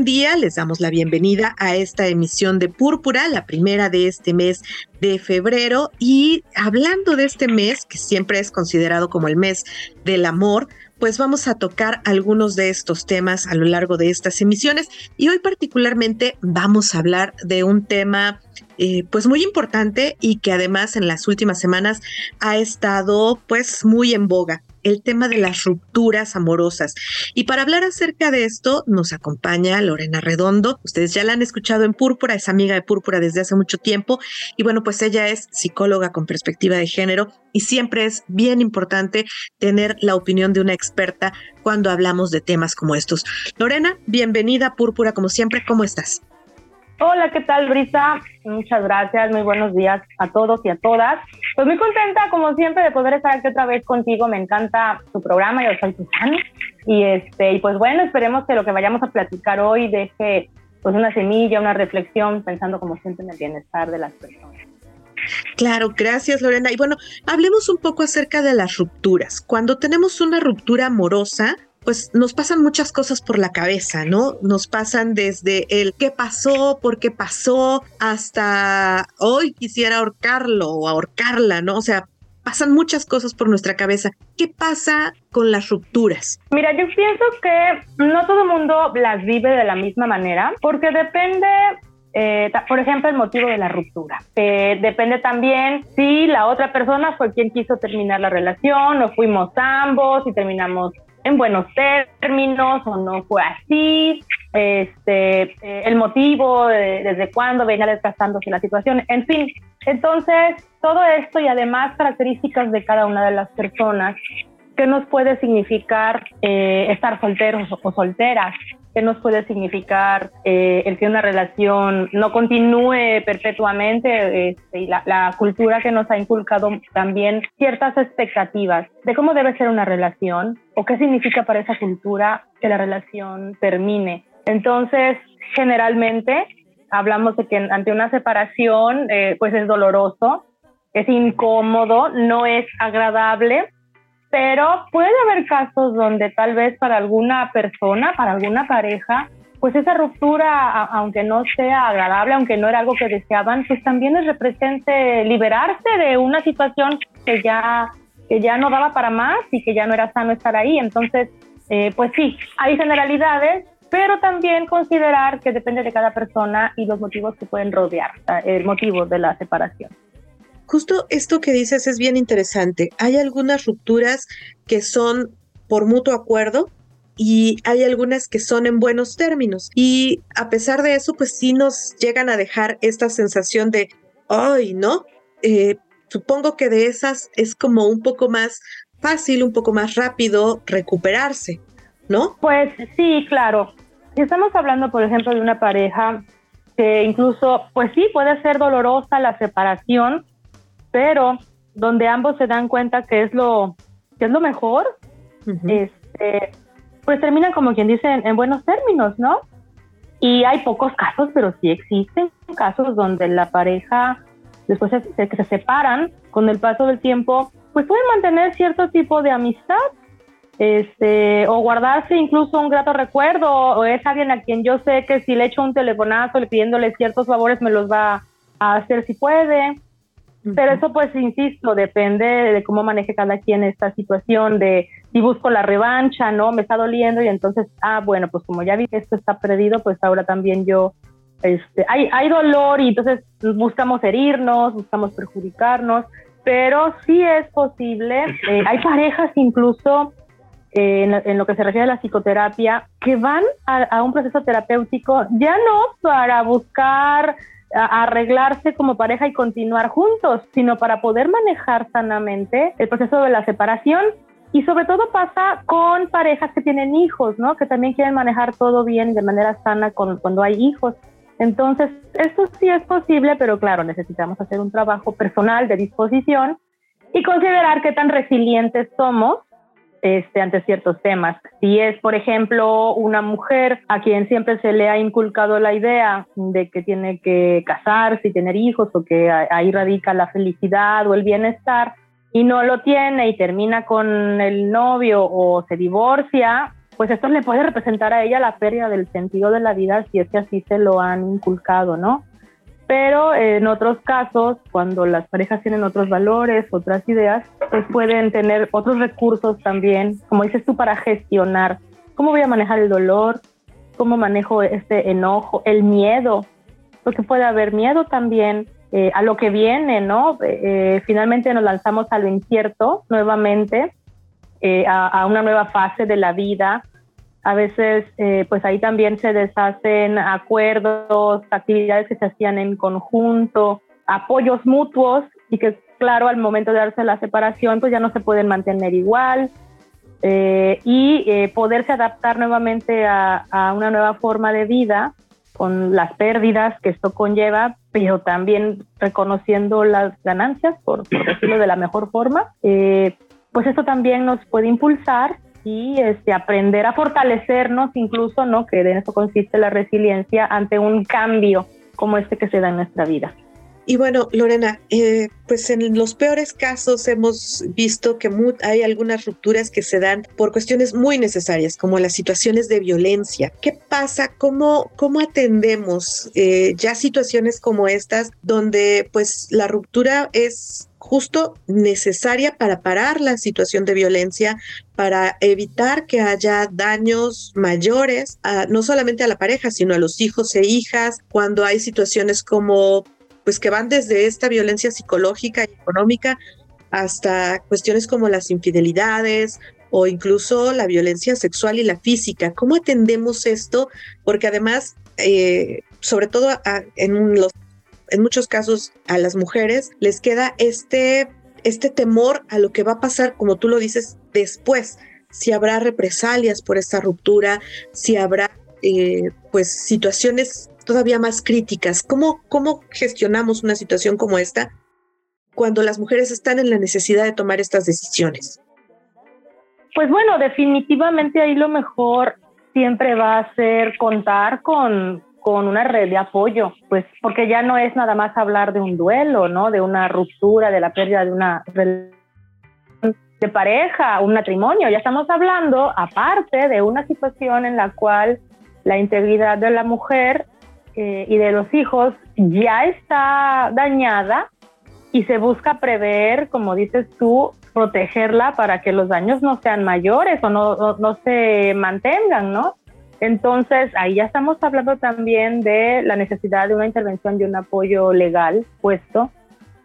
Buen día, les damos la bienvenida a esta emisión de Púrpura, la primera de este mes de febrero. Y hablando de este mes, que siempre es considerado como el mes del amor, pues vamos a tocar algunos de estos temas a lo largo de estas emisiones. Y hoy particularmente vamos a hablar de un tema eh, pues muy importante y que además en las últimas semanas ha estado pues muy en boga el tema de las rupturas amorosas. Y para hablar acerca de esto nos acompaña Lorena Redondo. Ustedes ya la han escuchado en Púrpura, es amiga de Púrpura desde hace mucho tiempo. Y bueno, pues ella es psicóloga con perspectiva de género y siempre es bien importante tener la opinión de una experta cuando hablamos de temas como estos. Lorena, bienvenida a Púrpura como siempre. ¿Cómo estás? Hola, ¿qué tal, Brisa? Muchas gracias, muy buenos días a todos y a todas. Pues muy contenta, como siempre, de poder estar aquí otra vez contigo. Me encanta tu programa, yo soy Susana. Y, este, y pues bueno, esperemos que lo que vayamos a platicar hoy deje pues una semilla, una reflexión, pensando como siempre en el bienestar de las personas. Claro, gracias Lorena. Y bueno, hablemos un poco acerca de las rupturas. Cuando tenemos una ruptura amorosa, pues nos pasan muchas cosas por la cabeza, ¿no? Nos pasan desde el qué pasó, por qué pasó, hasta hoy quisiera ahorcarlo o ahorcarla, ¿no? O sea, pasan muchas cosas por nuestra cabeza. ¿Qué pasa con las rupturas? Mira, yo pienso que no todo el mundo las vive de la misma manera, porque depende eh, por ejemplo, el motivo de la ruptura. Eh, depende también si la otra persona fue quien quiso terminar la relación o fuimos ambos y terminamos en buenos términos o no fue así, este, eh, el motivo, desde cuándo venía desgastándose la situación, en fin. Entonces, todo esto y además características de cada una de las personas, ¿qué nos puede significar eh, estar solteros o solteras? Qué nos puede significar eh, el que una relación no continúe perpetuamente este, y la, la, cultura que nos ha inculcado también ciertas expectativas de cómo debe ser una relación o qué significa para esa cultura que la relación termine. Entonces, generalmente hablamos de que ante una separación, eh, pues es doloroso, es incómodo, no es agradable, pero puede haber casos donde tal vez para alguna persona, para alguna pareja, pues esa ruptura, aunque no sea agradable, aunque no era algo que deseaban, pues también les represente liberarse de una situación que ya, que ya no daba para más y que ya no era sano estar ahí. Entonces, eh, pues sí, hay generalidades, pero también considerar que depende de cada persona y los motivos que pueden rodear, el motivo de la separación. Justo esto que dices es bien interesante. Hay algunas rupturas que son por mutuo acuerdo y hay algunas que son en buenos términos. Y a pesar de eso, pues sí nos llegan a dejar esta sensación de, ay, ¿no? Eh, supongo que de esas es como un poco más fácil, un poco más rápido recuperarse, ¿no? Pues sí, claro. Si estamos hablando, por ejemplo, de una pareja que incluso, pues sí, puede ser dolorosa la separación, pero donde ambos se dan cuenta que es lo, que es lo mejor, este, pues terminan como quien dice en, buenos términos, ¿no? Y hay pocos casos, pero sí existen casos donde la pareja, después de que se separan, con el paso del tiempo, pues pueden mantener cierto tipo de amistad, este, o guardarse incluso un grato recuerdo, o es alguien a quien yo sé que si le echo un telefonazo le pidiéndole ciertos favores me los va a hacer si puede. Pero eso, pues, insisto, depende de cómo maneje cada quien esta situación, de si busco la revancha, ¿no? Me está doliendo y entonces, ah, bueno, pues como ya vi que esto está perdido, pues ahora también yo, este, hay, hay dolor y entonces buscamos herirnos, buscamos perjudicarnos, pero sí es posible, eh, hay parejas incluso eh, en, lo que se refiere a la psicoterapia que van a un proceso terapéutico ya no para buscar arreglarse como pareja y continuar juntos, sino para poder manejar sanamente el proceso de la separación Y sobre todo pasa con parejas que tienen hijos, ¿no? Que también quieren manejar todo bien de manera sana cuando hay hijos. Entonces, esto sí es posible, pero claro, necesitamos hacer un trabajo personal de disposición y considerar qué tan resilientes somos este, ante ciertos temas. Si es, por ejemplo, una mujer a quien siempre se le ha inculcado la idea de que tiene que casarse y tener hijos o que ahí radica la felicidad o el bienestar y no lo tiene y termina con el novio o se divorcia, pues esto le puede representar a ella la pérdida del sentido de la vida si es que así se lo han inculcado, ¿no? Pero en otros casos, cuando las parejas tienen otros valores, otras ideas, pues pueden tener otros recursos también, como dices tú, para gestionar. Cómo voy a manejar el dolor, cómo manejo este enojo, el miedo, porque puede haber miedo también eh, a lo que viene, ¿no? Eh, finalmente nos lanzamos a lo incierto nuevamente, eh, a, una nueva fase de la vida, a veces, eh, pues ahí también se deshacen acuerdos, actividades que se hacían en conjunto, apoyos mutuos y que, claro, al momento de darse la separación, pues ya no se pueden mantener igual. Eh, y eh, poderse adaptar nuevamente a, una nueva forma de vida con las pérdidas que esto conlleva, pero también reconociendo las ganancias, por, por decirlo de la mejor forma, pues esto también nos puede impulsar y este, aprender a fortalecernos incluso, ¿no? Que en eso consiste la resiliencia ante un cambio como este que se da en nuestra vida. Y bueno, Lorena, eh, pues en los peores casos hemos visto que hay algunas rupturas que se dan por cuestiones muy necesarias, como las situaciones de violencia. ¿Qué pasa? ¿Cómo, cómo atendemos eh, ya situaciones como estas, donde pues la ruptura es justo necesaria para parar la situación de violencia, para evitar que haya daños mayores, no solamente a la pareja, sino a los hijos e hijas, cuando hay situaciones como, pues que van desde esta violencia psicológica y económica hasta cuestiones como las infidelidades o incluso la violencia sexual y la física. ¿Cómo atendemos esto? Porque además, eh, sobre todo en los en muchos casos a las mujeres les queda este, este temor a lo que va a pasar, como tú lo dices, después, si habrá represalias por esta ruptura, si habrá eh, pues situaciones todavía más críticas. ¿Cómo, ¿Cómo gestionamos una situación como esta cuando las mujeres están en la necesidad de tomar estas decisiones? Pues bueno, definitivamente ahí lo mejor siempre va a ser contar con, con una red de apoyo, pues porque ya no es nada más hablar de un duelo, ¿no? De una ruptura, de la pérdida de una de pareja, un matrimonio, ya estamos hablando aparte de una situación en la cual la integridad de la mujer eh, y de los hijos ya está dañada y se busca prever, como dices tú, protegerla para que los daños no sean mayores o no, no se mantengan, ¿no? Entonces, ahí ya estamos hablando también de la necesidad de una intervención, de un apoyo legal puesto,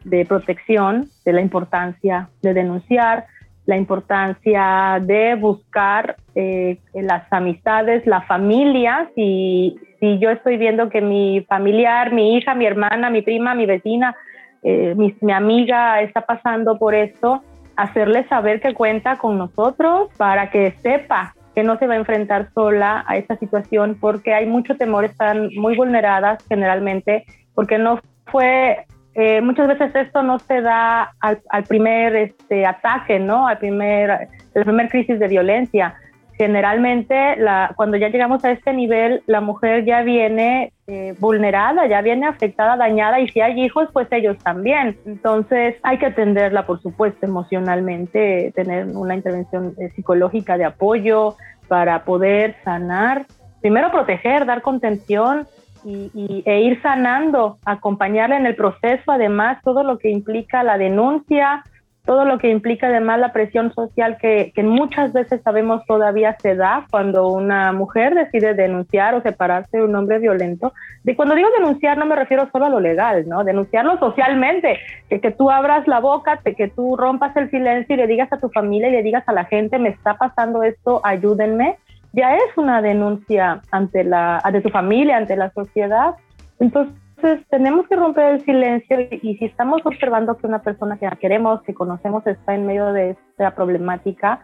de protección, de la importancia de denunciar, la importancia de buscar eh, las amistades, la familia, si, si yo estoy viendo que mi familiar, mi hija, mi hermana, mi prima, mi vecina, eh, mi amiga está pasando por esto, hacerle saber que cuenta con nosotros para que sepa que no se va a enfrentar sola a esta situación porque hay mucho temor, están muy vulneradas generalmente, porque no fue, eh, muchas veces esto no se da al, al primer este, ataque, ¿no? Al primer, la crisis de violencia, generalmente la, cuando ya llegamos a este nivel, la mujer ya viene eh, vulnerada, ya viene afectada, dañada y si hay hijos, pues ellos también. Entonces hay que atenderla, por supuesto, emocionalmente, tener una intervención eh, psicológica de apoyo para poder sanar, primero proteger, dar contención. Y, e ir sanando, acompañarla en el proceso, además, todo lo que implica la denuncia, todo lo que implica además la presión social que, muchas veces sabemos todavía se da cuando una mujer decide denunciar o separarse de un hombre violento. De cuando digo denunciar no me refiero solo a lo legal, ¿no? Denunciarlo socialmente, que, que tú abras la boca, que, que tú rompas el silencio y le digas a tu familia y le digas a la gente, me está pasando esto, ayúdenme, ya es una denuncia ante la, ante tu familia, ante la sociedad. Entonces, entonces, tenemos que romper el silencio y, si estamos observando que una persona que queremos, que conocemos, está en medio de esta problemática,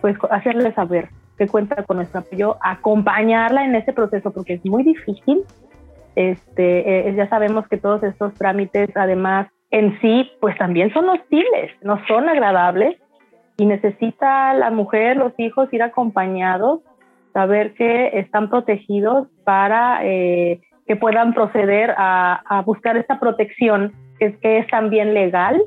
pues hacerle saber que cuenta con nuestro apoyo, acompañarla en ese proceso porque es muy difícil. Este, eh, ya sabemos que todos estos trámites, además, en sí, pues también son hostiles, no son agradables y necesita la mujer, los hijos ir acompañados, saber que están protegidos para eh, que puedan proceder a, buscar esta protección que es, que es también legal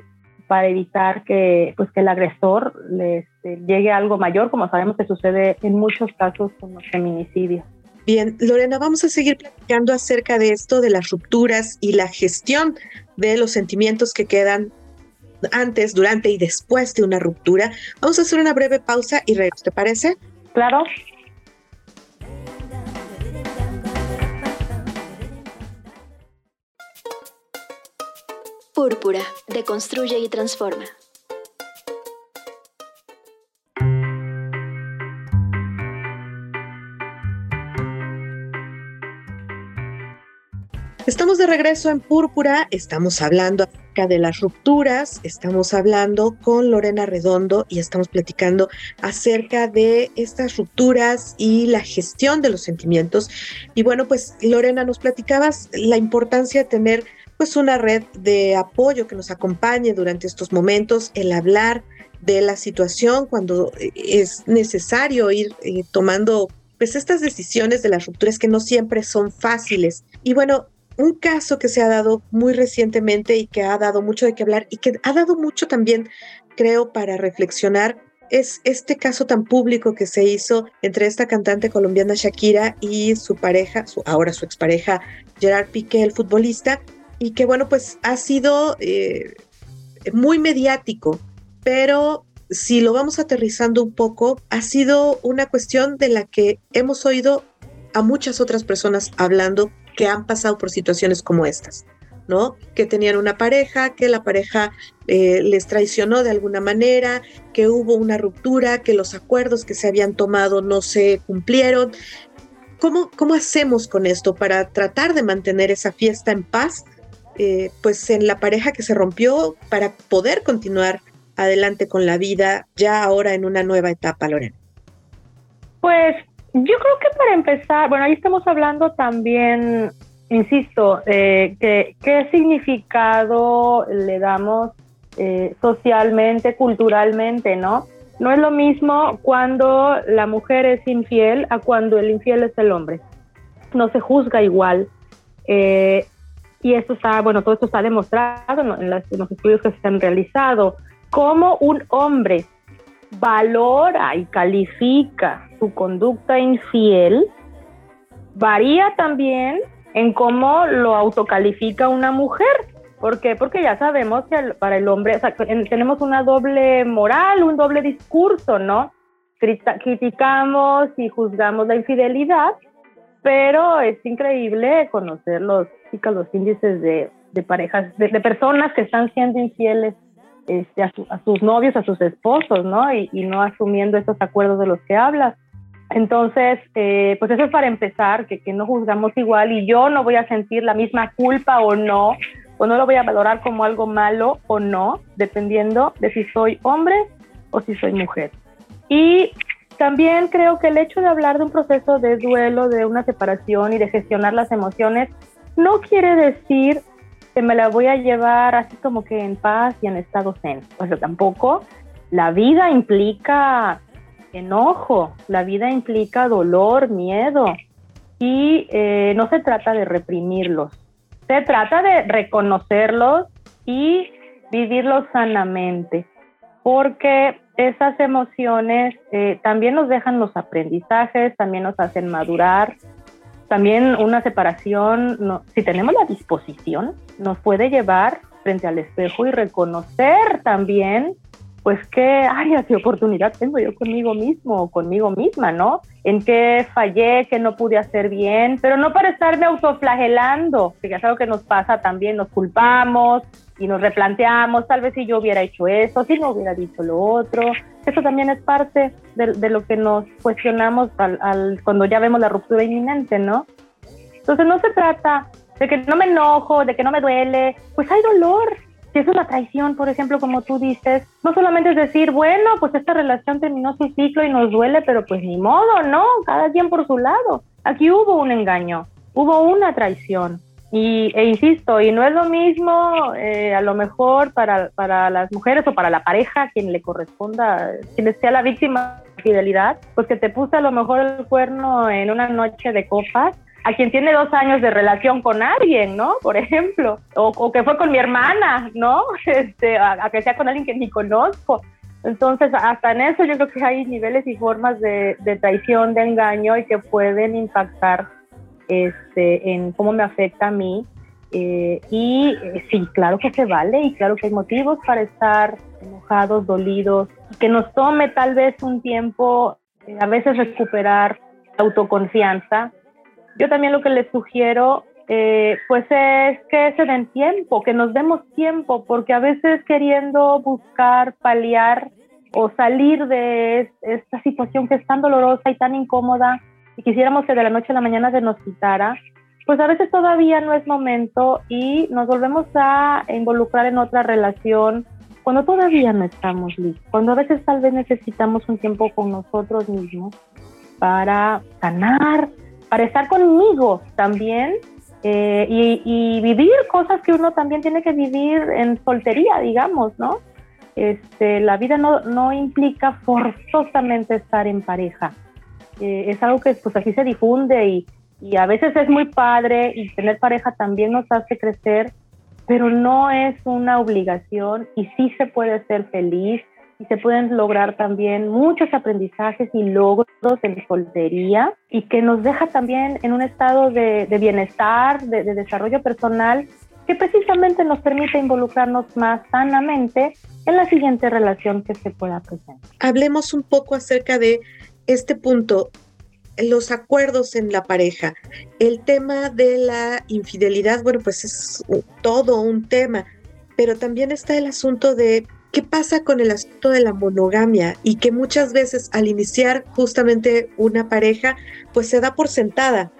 para evitar que, pues, que el agresor les este, llegue a algo mayor, como sabemos que sucede en muchos casos con los feminicidios. Bien, Lorena, vamos a seguir platicando acerca de esto, de las rupturas y la gestión de los sentimientos que quedan antes, durante y después de una ruptura. Vamos a hacer una breve pausa y regreso, ¿te parece? Claro. Púrpura, deconstruye y transforma. Estamos de regreso en Púrpura, estamos hablando acerca de las rupturas, estamos hablando con Lorena Redondo y estamos platicando acerca de estas rupturas y la gestión de los sentimientos. Y bueno, pues Lorena, nos platicabas la importancia de tener pues una red de apoyo que nos acompañe durante estos momentos, el hablar de la situación cuando eh, es necesario ir eh, tomando pues estas decisiones de las rupturas que no siempre son fáciles. Y bueno, un caso que se ha dado muy recientemente y que ha dado mucho de qué hablar y que ha dado mucho también, creo, para reflexionar es este caso tan público que se hizo entre esta cantante colombiana Shakira y su pareja, su, ahora su expareja Gerard Piqué, el futbolista, y que bueno, pues ha sido eh, muy mediático, pero si lo vamos aterrizando un poco, ha sido una cuestión de la que hemos oído a muchas otras personas hablando que han pasado por situaciones como estas, ¿no? Que tenían una pareja, que la pareja eh, les traicionó de alguna manera, que hubo una ruptura, que los acuerdos que se habían tomado no se cumplieron. ¿Cómo, cómo hacemos con esto para tratar de mantener esa fiesta en paz? Eh, pues en la pareja que se rompió para poder continuar adelante con la vida ya ahora en una nueva etapa, Lorena? Pues yo creo que para empezar, bueno, ahí estamos hablando también, insisto, eh, qué significado le damos eh, socialmente, culturalmente, ¿no? No es lo mismo cuando la mujer es infiel a cuando el infiel es el hombre. No se juzga igual. Y esto está, bueno, todo esto está demostrado en, los estudios que se han realizado, cómo un hombre valora y califica su conducta infiel, varía también en cómo lo autocalifica una mujer. ¿Por qué? Porque ya sabemos que para el hombre tenemos una doble moral, un doble discurso, ¿no? Criticamos y juzgamos la infidelidad, pero es increíble conocer los, los índices de, parejas, de, personas que están siendo infieles este, a, sus novios, a sus esposos, ¿no? Y, no asumiendo esos acuerdos de los que hablas. Entonces, eh, pues eso es para empezar, que, que no juzgamos igual y yo no voy a sentir la misma culpa o no, o no lo voy a valorar como algo malo o no, dependiendo de si soy hombre o si soy mujer. Y también creo que el hecho de hablar de un proceso de duelo, de una separación y de gestionar las emociones, no quiere decir que me la voy a llevar así como que en paz y en estado zen. Sea, tampoco. La vida implica enojo, la vida implica dolor, miedo. Y eh, no se trata de reprimirlos, se trata de reconocerlos y vivirlos sanamente. Porque esas emociones eh, también nos dejan los aprendizajes, también nos hacen madurar. También una separación, si tenemos la disposición, nos puede llevar frente al espejo y reconocer también pues qué áreas de oportunidad tengo yo conmigo mismo o conmigo misma, ¿no? En qué fallé, qué no pude hacer bien, pero no para estarme autoflagelando, que es algo que nos pasa también, nos culpamos y nos replanteamos, tal vez si yo hubiera hecho eso, si no hubiera dicho lo otro. Eso también es parte de, lo que nos cuestionamos al, cuando ya vemos la ruptura inminente, ¿no? Entonces no se trata de que no me enojo, de que no me duele, pues hay dolor, si es una traición, por ejemplo, como tú dices, no solamente es decir, bueno, pues esta relación terminó su ciclo y nos duele, pero pues ni modo, ¿no? Cada quien por su lado. Aquí hubo un engaño, hubo una traición. Y, e insisto, y no es lo mismo eh, a lo mejor para, para las mujeres o para la pareja, quien le corresponda, quien sea la víctima de fidelidad, pues que te puse a lo mejor el cuerno en una noche de copas, a quien tiene dos años de relación con alguien, ¿no? Por ejemplo, o, que fue con mi hermana, ¿no? Este, a, que sea con alguien que ni conozco. Entonces, hasta en eso yo creo que hay niveles y formas de traición, de engaño y que pueden impactar este, en cómo me afecta a mí. Eh, y eh, sí, claro que se vale y claro que hay motivos para estar enojados, dolidos, que nos tome tal vez un tiempo eh, a veces recuperar autoconfianza. Yo también lo que les sugiero pues es que se den tiempo, que nos demos tiempo, porque a veces queriendo buscar paliar o salir de esta situación que es tan dolorosa y tan incómoda, y quisiéramos que de la noche a la mañana se nos quitara, pues a veces todavía no es momento y nos volvemos a involucrar en otra relación cuando todavía no estamos listos, cuando a veces tal vez necesitamos un tiempo con nosotros mismos para sanar, para estar conmigo también eh, y, vivir cosas que uno también tiene que vivir en soltería, digamos, ¿no? Este, la vida no, no implica forzosamente estar en pareja. Eh, es algo que pues así se difunde y, y a veces es muy padre y tener pareja también nos hace crecer, pero no es una obligación y sí se puede ser feliz y se pueden lograr también muchos aprendizajes y logros en soltería y que nos deja también en un estado de, de bienestar, de, de, desarrollo personal que precisamente nos permite involucrarnos más sanamente en la siguiente relación que se pueda presentar. Hablemos un poco acerca de este punto, los acuerdos en la pareja, el tema de la infidelidad, bueno, pues es todo un tema, pero también está el asunto de qué pasa con el asunto de la monogamia y que muchas veces al iniciar justamente una pareja, pues se da por sentada,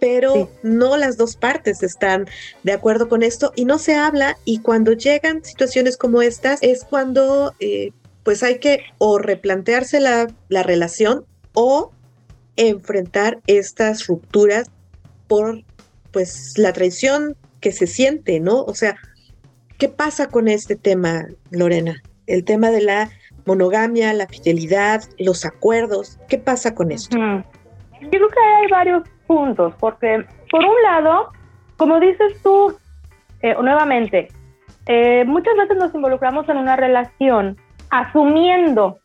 pero no las dos partes están de acuerdo con esto y no se habla y cuando llegan situaciones como estas es cuando eh, pues hay que o replantearse la, la relación o enfrentar estas rupturas por pues la traición que se siente, ¿no? O sea, ¿qué pasa con este tema, Lorena? El tema de la monogamia, la fidelidad, los acuerdos, ¿qué pasa con esto? Yo creo que hay varios puntos, porque por un lado, como dices tú, eh, nuevamente, eh, muchas veces nos involucramos en una relación asumiendo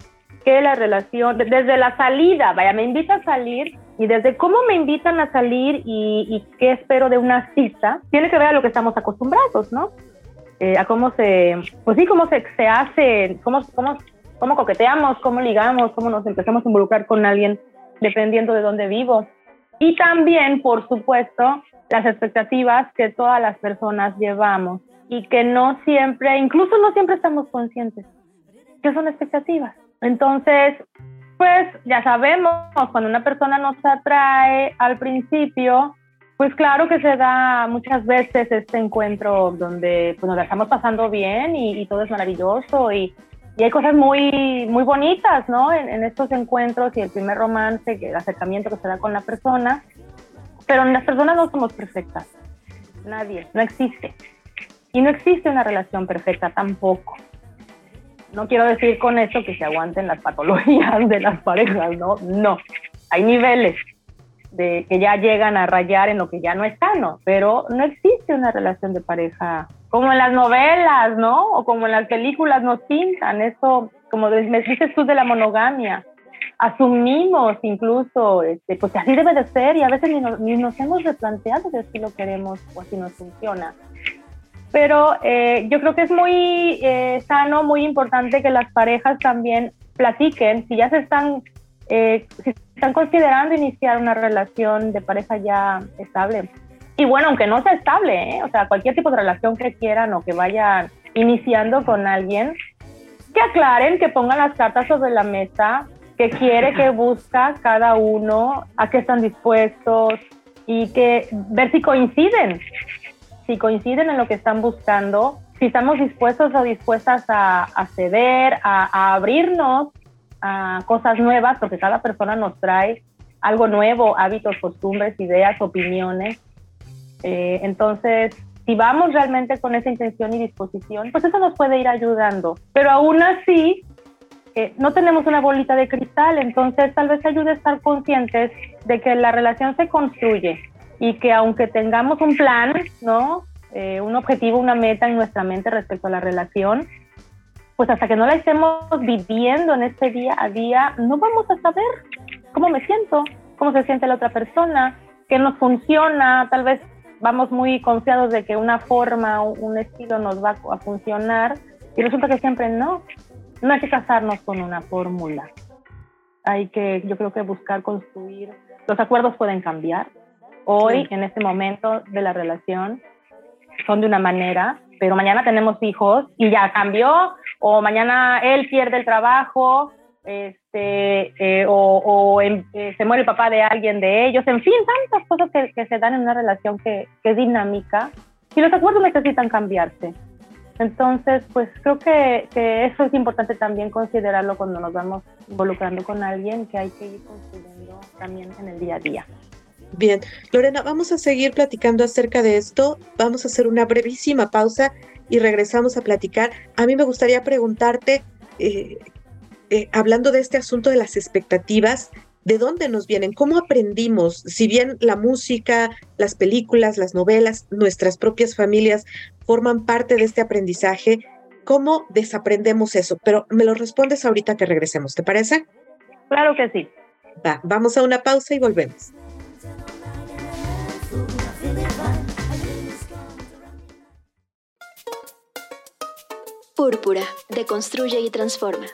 que la relación, desde la salida, vaya, me invita a salir y desde cómo me invitan a salir y, qué espero de una cita, tiene que ver a lo que estamos acostumbrados, ¿no? Eh, a cómo se, pues sí, cómo se, se hace, cómo, cómo, cómo coqueteamos, cómo ligamos, cómo nos empezamos a involucrar con alguien dependiendo de dónde vivo. Y también, por supuesto, las expectativas que todas las personas llevamos y que no siempre, incluso no siempre estamos conscientes ¿Qué son expectativas? Entonces, pues ya sabemos, cuando una persona nos atrae al principio, pues claro que se da muchas veces este encuentro donde pues, nos estamos pasando bien y, todo es maravilloso y, y, hay cosas muy, muy bonitas, ¿no? En, en, estos encuentros y el primer romance, el acercamiento que se da con la persona, pero las personas no somos perfectas, nadie, no existe. Y no existe una relación perfecta tampoco. No quiero decir con eso que se aguanten las patologías de las parejas, ¿no? No, hay niveles de que ya llegan a rayar en lo que ya no es sano, pero no existe una relación de pareja como en las novelas, ¿no? O como en las películas nos pintan, eso, como me dices tú de la monogamia, asumimos incluso, este, pues así debe de ser y a veces ni nos, ni nos hemos replanteado si así lo queremos o así nos funciona pero eh, yo creo que es muy eh, sano, muy importante que las parejas también platiquen. Si ya se están, eh, si están considerando iniciar una relación de pareja ya estable. Y bueno, aunque no sea estable, o sea, cualquier tipo de relación que quieran o que vayan iniciando con alguien, que aclaren, que pongan las cartas sobre la mesa, que quiere, que busca cada uno, a qué están dispuestos y que ver si coinciden si coinciden en lo que están buscando si estamos dispuestos o dispuestas a, ceder, a, abrirnos a cosas nuevas, porque cada persona nos trae algo nuevo, hábitos, costumbres, ideas, opiniones. Eh, entonces, si vamos realmente con esa intención y disposición, pues eso nos puede ir ayudando. Pero aún así, eh, no tenemos una bolita de cristal, entonces tal vez ayude a estar conscientes de que la relación se construye y que aunque tengamos un plan, ¿no? Eh, un objetivo, una meta en nuestra mente respecto a la relación, pues hasta que no la estemos viviendo en este día a día, no vamos a saber cómo me siento, cómo se siente la otra persona, qué nos funciona, tal vez vamos muy confiados de que una forma o un estilo nos va a funcionar y resulta que siempre no. No hay que casarnos con una fórmula. Hay que, yo creo que buscar construir. Los acuerdos pueden cambiar. Hoy, en este momento de la relación, son de una manera, pero mañana tenemos hijos y ya cambió, o mañana él pierde el trabajo, este, eh, o, eh, se muere el papá de alguien de ellos, en fin, tantas cosas que, se dan en una relación que, que, es dinámica y los acuerdos necesitan cambiarse. Entonces, pues creo que, que, eso es importante también considerarlo cuando nos vamos involucrando con alguien, que hay que ir construyendo también en el día a día. Bien, Lorena, vamos a seguir platicando acerca de esto. Vamos a hacer una brevísima pausa y regresamos a platicar. A mí me gustaría preguntarte, eh, eh, hablando de este asunto de las expectativas, ¿de dónde nos vienen? ¿Cómo aprendimos? Si bien la música, las películas, las novelas, nuestras propias familias forman parte de este aprendizaje, ¿cómo desaprendemos eso? Pero me lo respondes ahorita que regresemos, ¿te parece? Claro que sí. Va, vamos a una pausa y volvemos. Púrpura, deconstruye y transforma.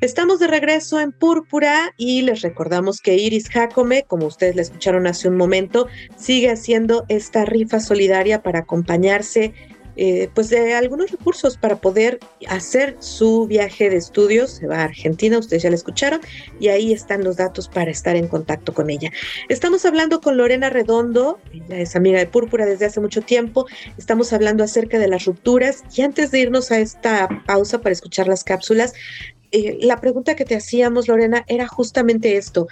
Estamos de regreso en Púrpura y les recordamos que Iris Jacome, como ustedes la escucharon hace un momento, sigue haciendo esta rifa solidaria para acompañarse eh, pues de algunos recursos para poder hacer su viaje de estudios. Se va a Argentina, ustedes ya la escucharon, y ahí están los datos para estar en contacto con ella. Estamos hablando con Lorena Redondo, ella es amiga de Púrpura desde hace mucho tiempo. Estamos hablando acerca de las rupturas y antes de irnos a esta pausa para escuchar las cápsulas, eh, la pregunta que te hacíamos, Lorena, era justamente esto.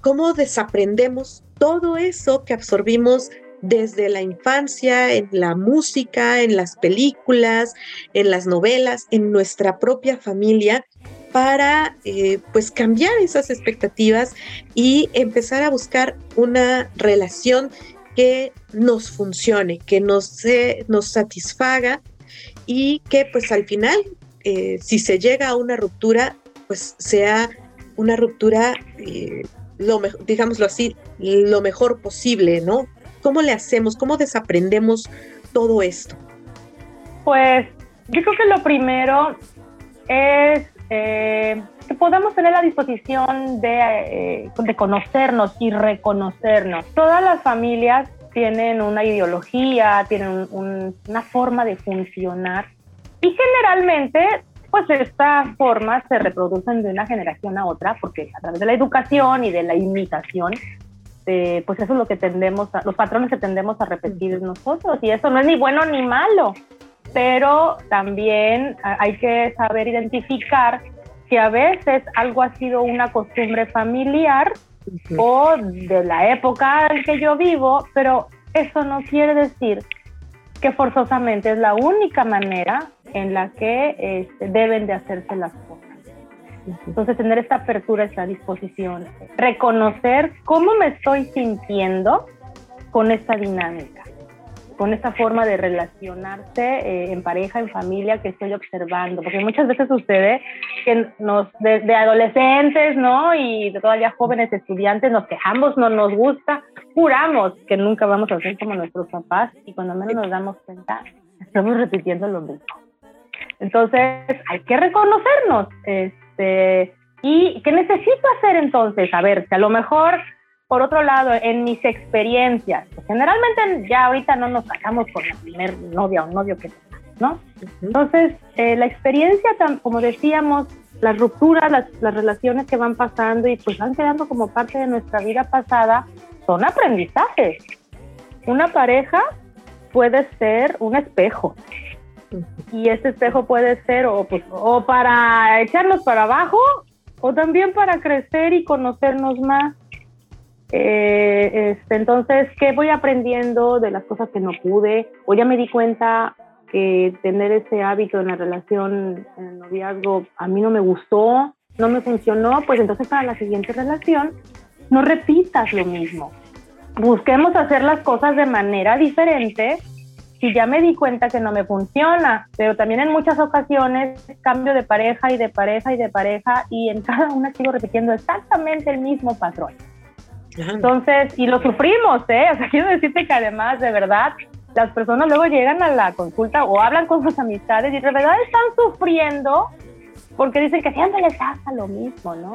¿Cómo desaprendemos todo eso que absorbimos desde la infancia, en la música, en las películas, en las novelas, en nuestra propia familia, para eh, pues cambiar esas expectativas y empezar a buscar una relación que nos funcione, que nos, nos satisfaga y que pues al final, eh, si se llega a una ruptura, pues sea una ruptura, eh, lo digámoslo así, lo mejor posible, ¿no? ¿Cómo le hacemos? ¿Cómo desaprendemos todo esto? Pues yo creo que lo primero es eh, que podamos tener la disposición de, eh, de conocernos y reconocernos. Todas las familias tienen una ideología, tienen una forma de funcionar y generalmente pues estas formas se reproducen de una generación a otra porque a través de la educación y de la imitación este, pues eso es lo que tendemos, a, los patrones que tendemos a repetir nosotros y eso no es ni bueno ni malo, pero también hay que saber identificar que a veces algo ha sido una costumbre familiar o de la época en que yo vivo, pero eso no quiere decir que forzosamente es la única manera en la que este, deben de hacerse las cosas. Entonces, tener esta apertura, esta disposición, reconocer cómo me estoy sintiendo con esta dinámica, con esta forma de relacionarse eh, en pareja, en familia que estoy observando, porque muchas veces sucede que nos, de, adolescentes, ¿no? Y de todavía jóvenes estudiantes nos quejamos, no nos gusta, juramos que nunca vamos a ser como nuestros papás y cuando menos nos damos cuenta, estamos repitiendo lo mismo. Entonces, hay que reconocernos. Este, ¿Y qué necesito hacer entonces? A ver, que a lo mejor, por otro lado, en mis experiencias, pues generalmente ya ahorita no nos sacamos con la primer novia o novio que ¿no? Entonces, eh, la experiencia, como decíamos, las rupturas, las, las, relaciones que van pasando y pues van quedando como parte de nuestra vida pasada, son aprendizajes. Una pareja puede ser un espejo. Y ese espejo puede ser o, pues, o para echarnos para abajo o también para crecer y conocernos más. Eh, este, entonces, ¿qué voy aprendiendo de las cosas que no pude? O ya me di cuenta que tener ese hábito en la relación, en el noviazgo, a mí no me gustó, no me funcionó, pues entonces para la siguiente relación no repitas lo mismo. Busquemos hacer las cosas de manera diferente si ya me di cuenta que no me funciona, pero también en muchas ocasiones cambio de pareja y de pareja y de pareja y en cada una sigo repitiendo exactamente el mismo patrón. Entonces, y lo sufrimos, ¿eh? O sea, quiero decirte que además, de verdad, las personas luego llegan a la consulta o hablan con sus amistades y de verdad están sufriendo porque dicen que siempre les pasa lo mismo, ¿no?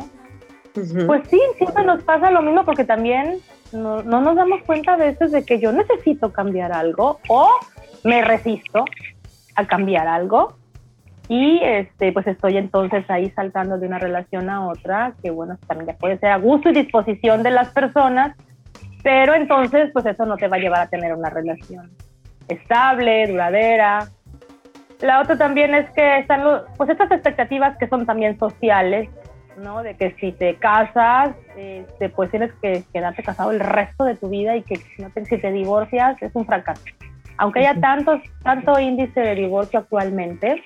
Pues sí, siempre nos pasa lo mismo porque también no, no, nos damos cuenta a veces de que yo necesito cambiar algo o me resisto a cambiar algo y este pues estoy entonces ahí saltando de una relación a otra que bueno también ya puede ser a gusto y disposición de las personas pero entonces pues eso no te va a llevar a tener una relación estable duradera la otra también es que están los, pues estas expectativas que son también sociales ¿no? De que si te casas, este, pues tienes que quedarte casado el resto de tu vida y que no te, si te divorcias es un fracaso aunque haya tantos, tanto índice de divorcio actualmente,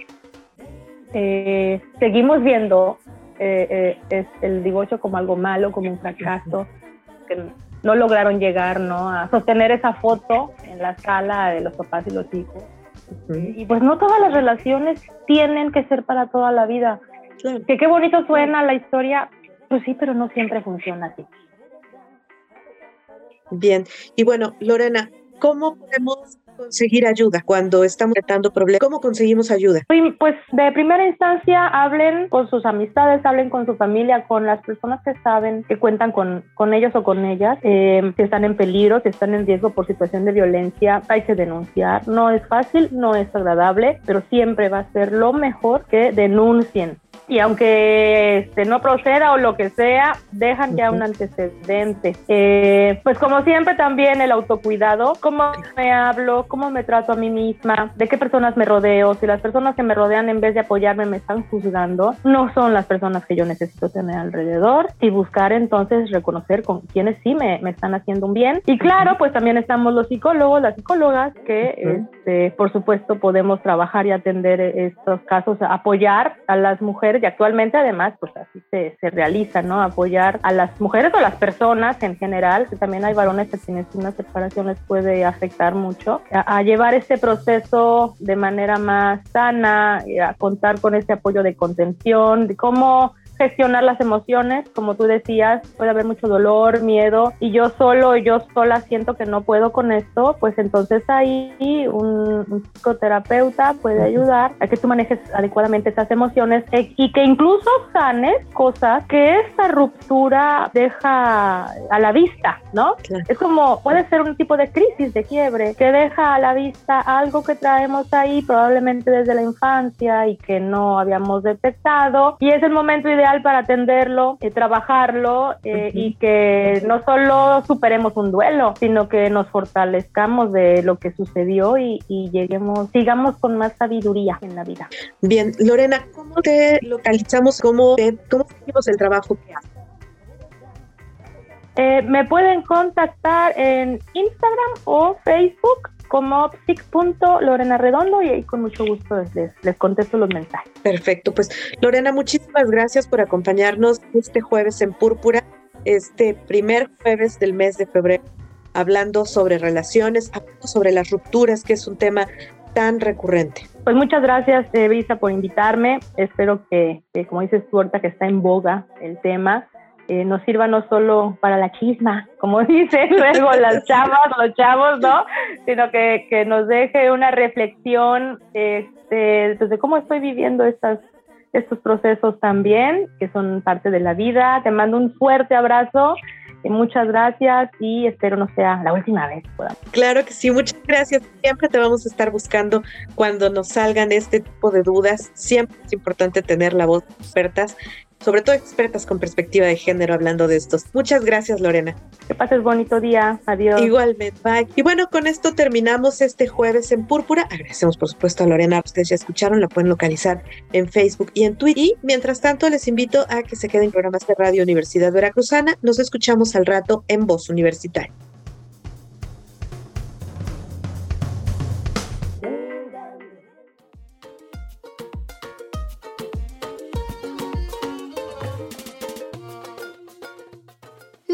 eh, seguimos viendo eh, eh, el divorcio como algo malo, como un fracaso, que no lograron llegar ¿no? a sostener esa foto en la sala de los papás y los hijos. Y pues no todas las relaciones tienen que ser para toda la vida. Que qué bonito suena la historia, pues sí, pero no siempre funciona así. Bien, y bueno, Lorena, ¿cómo podemos conseguir ayuda cuando estamos tratando problemas? ¿Cómo conseguimos ayuda? Pues de primera instancia hablen con sus amistades, hablen con su familia, con las personas que saben que cuentan con, con ellos o con ellas, eh, si están en peligro, si están en riesgo por situación de violencia, hay que denunciar. No es fácil, no es agradable, pero siempre va a ser lo mejor que denuncien y aunque este, no proceda o lo que sea, dejan ya un antecedente. Eh, pues como siempre también el autocuidado, cómo me hablo, cómo me trato a mí misma, de qué personas me rodeo, si las personas que me rodean en vez de apoyarme me están juzgando, no son las personas que yo necesito tener alrededor y buscar entonces reconocer con quienes sí me, me están haciendo un bien. Y claro, pues también estamos los psicólogos, las psicólogas que este, por supuesto podemos trabajar y atender estos casos, apoyar a las mujeres y actualmente además pues así se, se, realiza, ¿no? Apoyar a las mujeres o las personas en general, que también hay varones que tienen una separación les puede afectar mucho, a, llevar este proceso de manera más sana, a contar con ese apoyo de contención, de cómo gestionar las emociones, como tú decías, puede haber mucho dolor, miedo, y yo solo, yo sola siento que no puedo con esto, pues entonces ahí un, psicoterapeuta puede ayudar a que tú manejes adecuadamente esas emociones e, y que incluso sanes cosas que esta ruptura deja a la vista, ¿no? Es como, puede ser un tipo de crisis, de quiebre, que deja a la vista algo que traemos ahí probablemente desde la infancia y que no habíamos detectado, y es el momento ideal para atenderlo, y trabajarlo eh, y que no solo superemos un duelo, sino que nos fortalezcamos de lo que sucedió y, lleguemos, sigamos con más sabiduría en la vida. Bien, Lorena, ¿cómo te localizamos? ¿Cómo, cómo seguimos el trabajo que haces? Eh, me pueden contactar en Instagram o Facebook como Lorena Redondo y ahí con mucho gusto les, les contesto los mensajes. Perfecto, pues Lorena, muchísimas gracias por acompañarnos este jueves en Púrpura, este primer jueves del mes de febrero, hablando sobre relaciones, hablando sobre las rupturas, que es un tema tan recurrente. Pues muchas gracias, eh, por invitarme. Espero que, que, como dices tú ahorita, que está en boga el tema, eh, nos sirva no solo para la chisma, como dicen luego las chavas, los chavos, ¿no? Sino que, que nos deje una reflexión de cómo estoy viviendo estas, estos procesos también, que son parte de la vida. Te mando un fuerte abrazo. Y muchas gracias y espero no sea la última vez. Claro que sí, muchas gracias. Siempre te vamos a estar buscando cuando nos salgan este tipo de dudas. Siempre es importante tener la voz de expertas sobre todo expertas con perspectiva de género hablando de estos. Muchas gracias, Lorena. Que pases bonito día. Adiós. Igualmente, bye. Y bueno, con esto terminamos este jueves en Púrpura. Agradecemos, por supuesto, a Lorena. Ustedes ya escucharon, la pueden localizar en Facebook y en Twitter. Y mientras tanto, les invito a que se queden en programas de Radio Universidad Veracruzana. Nos escuchamos al rato en Voz Universitaria.